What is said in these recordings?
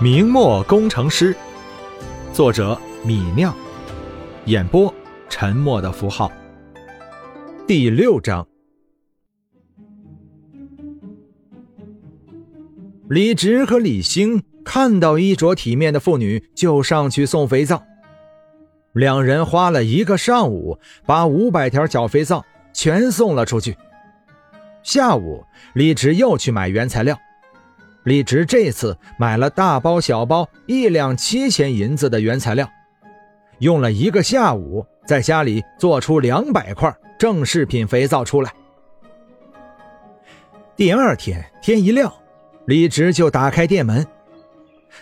明末工程师，作者米酿，演播沉默的符号。第六章，李直和李兴看到衣着体面的妇女，就上去送肥皂。两人花了一个上午，把五百条小肥皂全送了出去。下午，李直又去买原材料。李直这次买了大包小包一两七千银子的原材料，用了一个下午，在家里做出两百块正式品肥皂出来。第二天天一亮，李直就打开店门，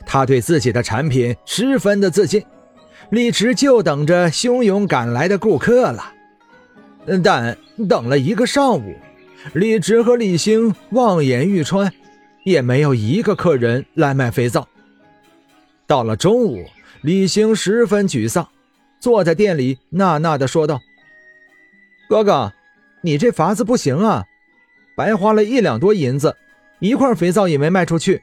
他对自己的产品十分的自信。李直就等着汹涌赶来的顾客了，但等了一个上午，李直和李兴望眼欲穿。也没有一个客人来买肥皂。到了中午，李兴十分沮丧，坐在店里呐呐的说道：“哥哥，你这法子不行啊，白花了一两多银子，一块肥皂也没卖出去。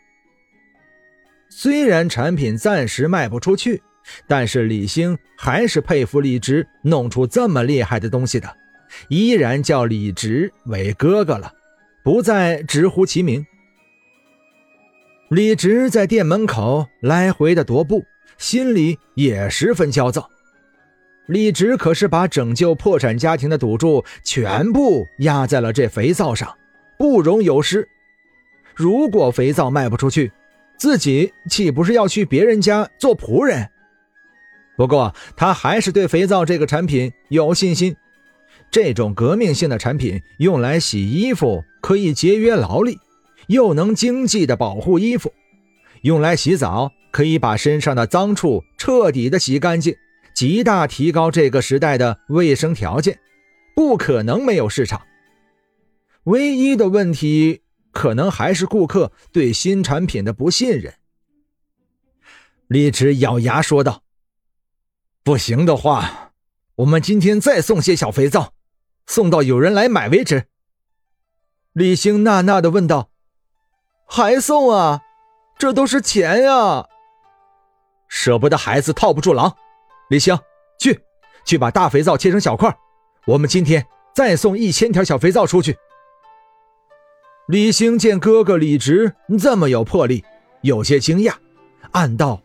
虽然产品暂时卖不出去，但是李兴还是佩服李直弄出这么厉害的东西的，依然叫李直为哥哥了，不再直呼其名。”李直在店门口来回的踱步，心里也十分焦躁。李直可是把拯救破产家庭的赌注全部压在了这肥皂上，不容有失。如果肥皂卖不出去，自己岂不是要去别人家做仆人？不过他还是对肥皂这个产品有信心。这种革命性的产品用来洗衣服，可以节约劳力。又能经济的保护衣服，用来洗澡可以把身上的脏处彻底的洗干净，极大提高这个时代的卫生条件，不可能没有市场。唯一的问题可能还是顾客对新产品的不信任。李直咬牙说道：“不行的话，我们今天再送些小肥皂，送到有人来买为止。”李兴呐呐的问道。还送啊，这都是钱呀！舍不得孩子套不住狼，李兴，去，去把大肥皂切成小块，我们今天再送一千条小肥皂出去。李兴见哥哥李直这么有魄力，有些惊讶，暗道：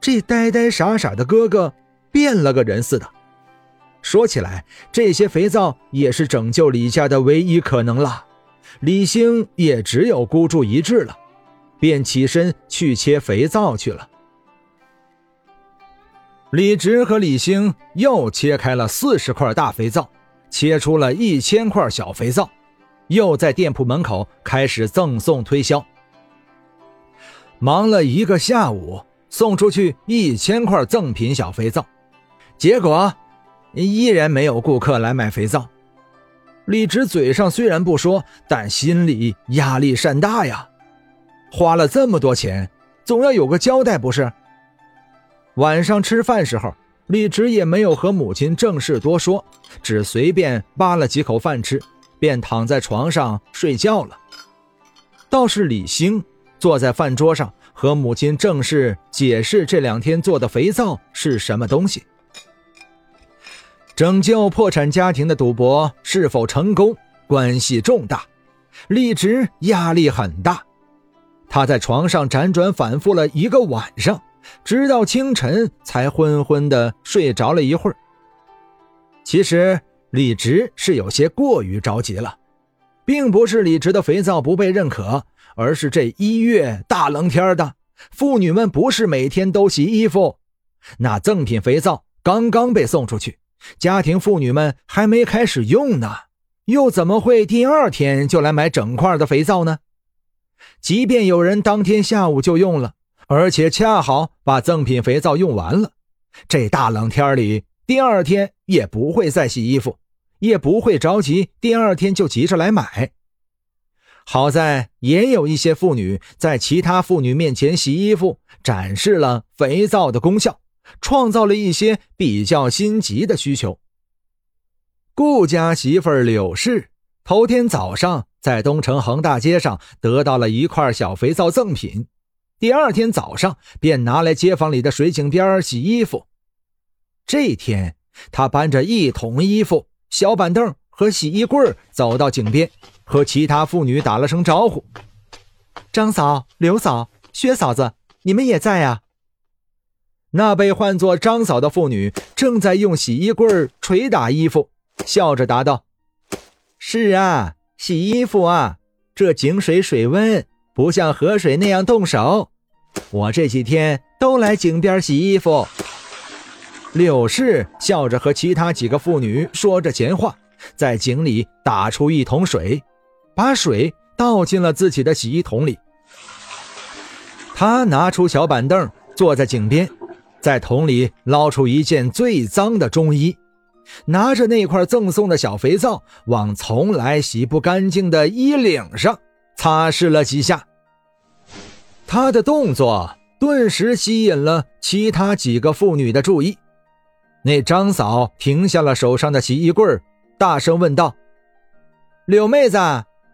这呆呆傻傻的哥哥变了个人似的。说起来，这些肥皂也是拯救李家的唯一可能了。李兴也只有孤注一掷了，便起身去切肥皂去了。李直和李兴又切开了四十块大肥皂，切出了一千块小肥皂，又在店铺门口开始赠送推销。忙了一个下午，送出去一千块赠品小肥皂，结果依然没有顾客来买肥皂。李直嘴上虽然不说，但心里压力山大呀。花了这么多钱，总要有个交代不是？晚上吃饭时候，李直也没有和母亲正事多说，只随便扒了几口饭吃，便躺在床上睡觉了。倒是李兴坐在饭桌上，和母亲正式解释这两天做的肥皂是什么东西。拯救破产家庭的赌博是否成功，关系重大。李直压力很大，他在床上辗转反复了一个晚上，直到清晨才昏昏的睡着了一会儿。其实李直是有些过于着急了，并不是李直的肥皂不被认可，而是这一月大冷天的，妇女们不是每天都洗衣服，那赠品肥皂刚刚被送出去。家庭妇女们还没开始用呢，又怎么会第二天就来买整块的肥皂呢？即便有人当天下午就用了，而且恰好把赠品肥皂用完了，这大冷天里，第二天也不会再洗衣服，也不会着急第二天就急着来买。好在也有一些妇女在其他妇女面前洗衣服，展示了肥皂的功效。创造了一些比较心急的需求。顾家媳妇柳氏头天早上在东城横大街上得到了一块小肥皂赠品，第二天早上便拿来街坊里的水井边洗衣服。这天，他搬着一桶衣服、小板凳和洗衣柜走到井边，和其他妇女打了声招呼：“张嫂、刘嫂、薛嫂子，你们也在呀？”那被唤作张嫂的妇女正在用洗衣棍捶打衣服，笑着答道：“是啊，洗衣服啊，这井水水温不像河水那样动手。我这几天都来井边洗衣服。”柳氏笑着和其他几个妇女说着闲话，在井里打出一桶水，把水倒进了自己的洗衣桶里。他拿出小板凳，坐在井边。在桶里捞出一件最脏的中衣，拿着那块赠送的小肥皂，往从来洗不干净的衣领上擦拭了几下。他的动作顿时吸引了其他几个妇女的注意。那张嫂停下了手上的洗衣柜，大声问道：“柳妹子，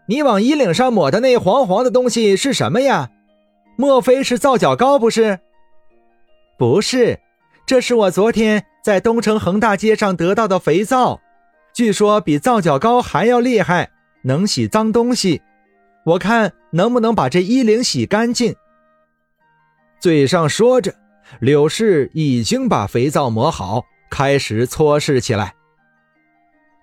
你往衣领上抹的那黄黄的东西是什么呀？莫非是皂角膏？不是？”不是，这是我昨天在东城横大街上得到的肥皂，据说比皂角膏还要厉害，能洗脏东西。我看能不能把这衣领洗干净。嘴上说着，柳氏已经把肥皂抹好，开始搓拭起来。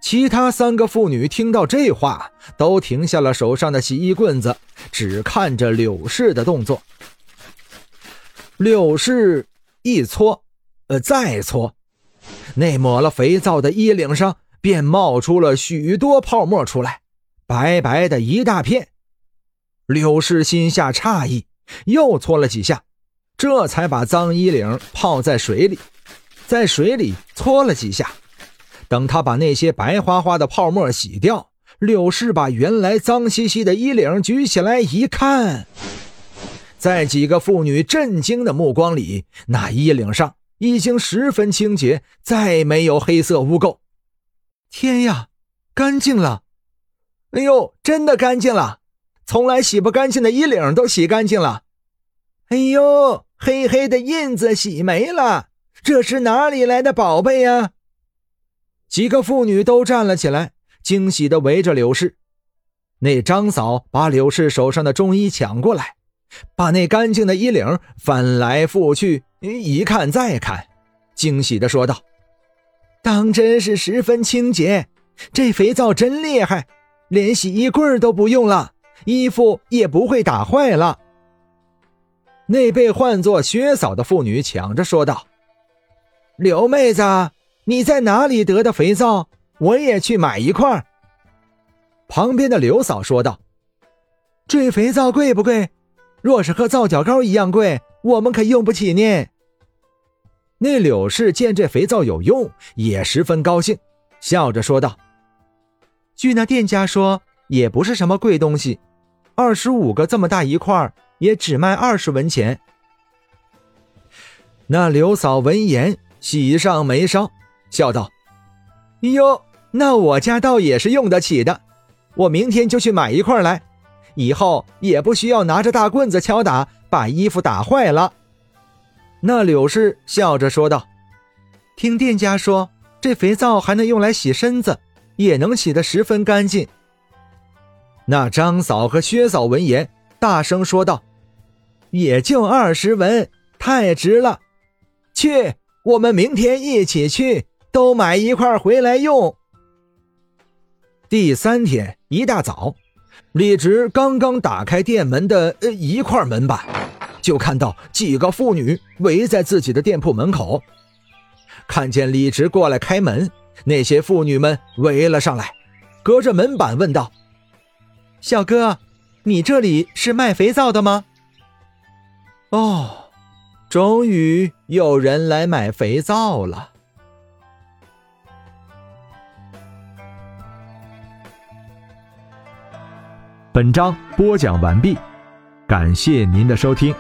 其他三个妇女听到这话，都停下了手上的洗衣棍子，只看着柳氏的动作。柳氏。一搓，呃，再搓，那抹了肥皂的衣领上便冒出了许多泡沫出来，白白的一大片。柳氏心下诧异，又搓了几下，这才把脏衣领泡在水里，在水里搓了几下。等他把那些白花花的泡沫洗掉，柳氏把原来脏兮兮的衣领举起来一看。在几个妇女震惊的目光里，那衣领上已经十分清洁，再没有黑色污垢。天呀，干净了！哎呦，真的干净了！从来洗不干净的衣领都洗干净了。哎呦，黑黑的印子洗没了，这是哪里来的宝贝呀？几个妇女都站了起来，惊喜地围着柳氏。那张嫂把柳氏手上的中衣抢过来。把那干净的衣领翻来覆去一看再看，惊喜地说道：“当真是十分清洁，这肥皂真厉害，连洗衣柜都不用了，衣服也不会打坏了。”那被唤作薛嫂的妇女抢着说道：“刘妹子，你在哪里得的肥皂？我也去买一块。”旁边的刘嫂说道：“这肥皂贵不贵？”若是和皂角膏一样贵，我们可用不起呢。那柳氏见这肥皂有用，也十分高兴，笑着说道：“据那店家说，也不是什么贵东西，二十五个这么大一块，也只卖二十文钱。”那刘嫂闻言喜上眉梢，笑道：“哟，那我家倒也是用得起的，我明天就去买一块来。”以后也不需要拿着大棍子敲打，把衣服打坏了。那柳氏笑着说道：“听店家说，这肥皂还能用来洗身子，也能洗得十分干净。”那张嫂和薛嫂闻言，大声说道：“也就二十文，太值了！去，我们明天一起去，都买一块回来用。”第三天一大早。李直刚刚打开店门的呃一块门板，就看到几个妇女围在自己的店铺门口。看见李直过来开门，那些妇女们围了上来，隔着门板问道：“小哥，你这里是卖肥皂的吗？”“哦，终于有人来买肥皂了。”本章播讲完毕，感谢您的收听。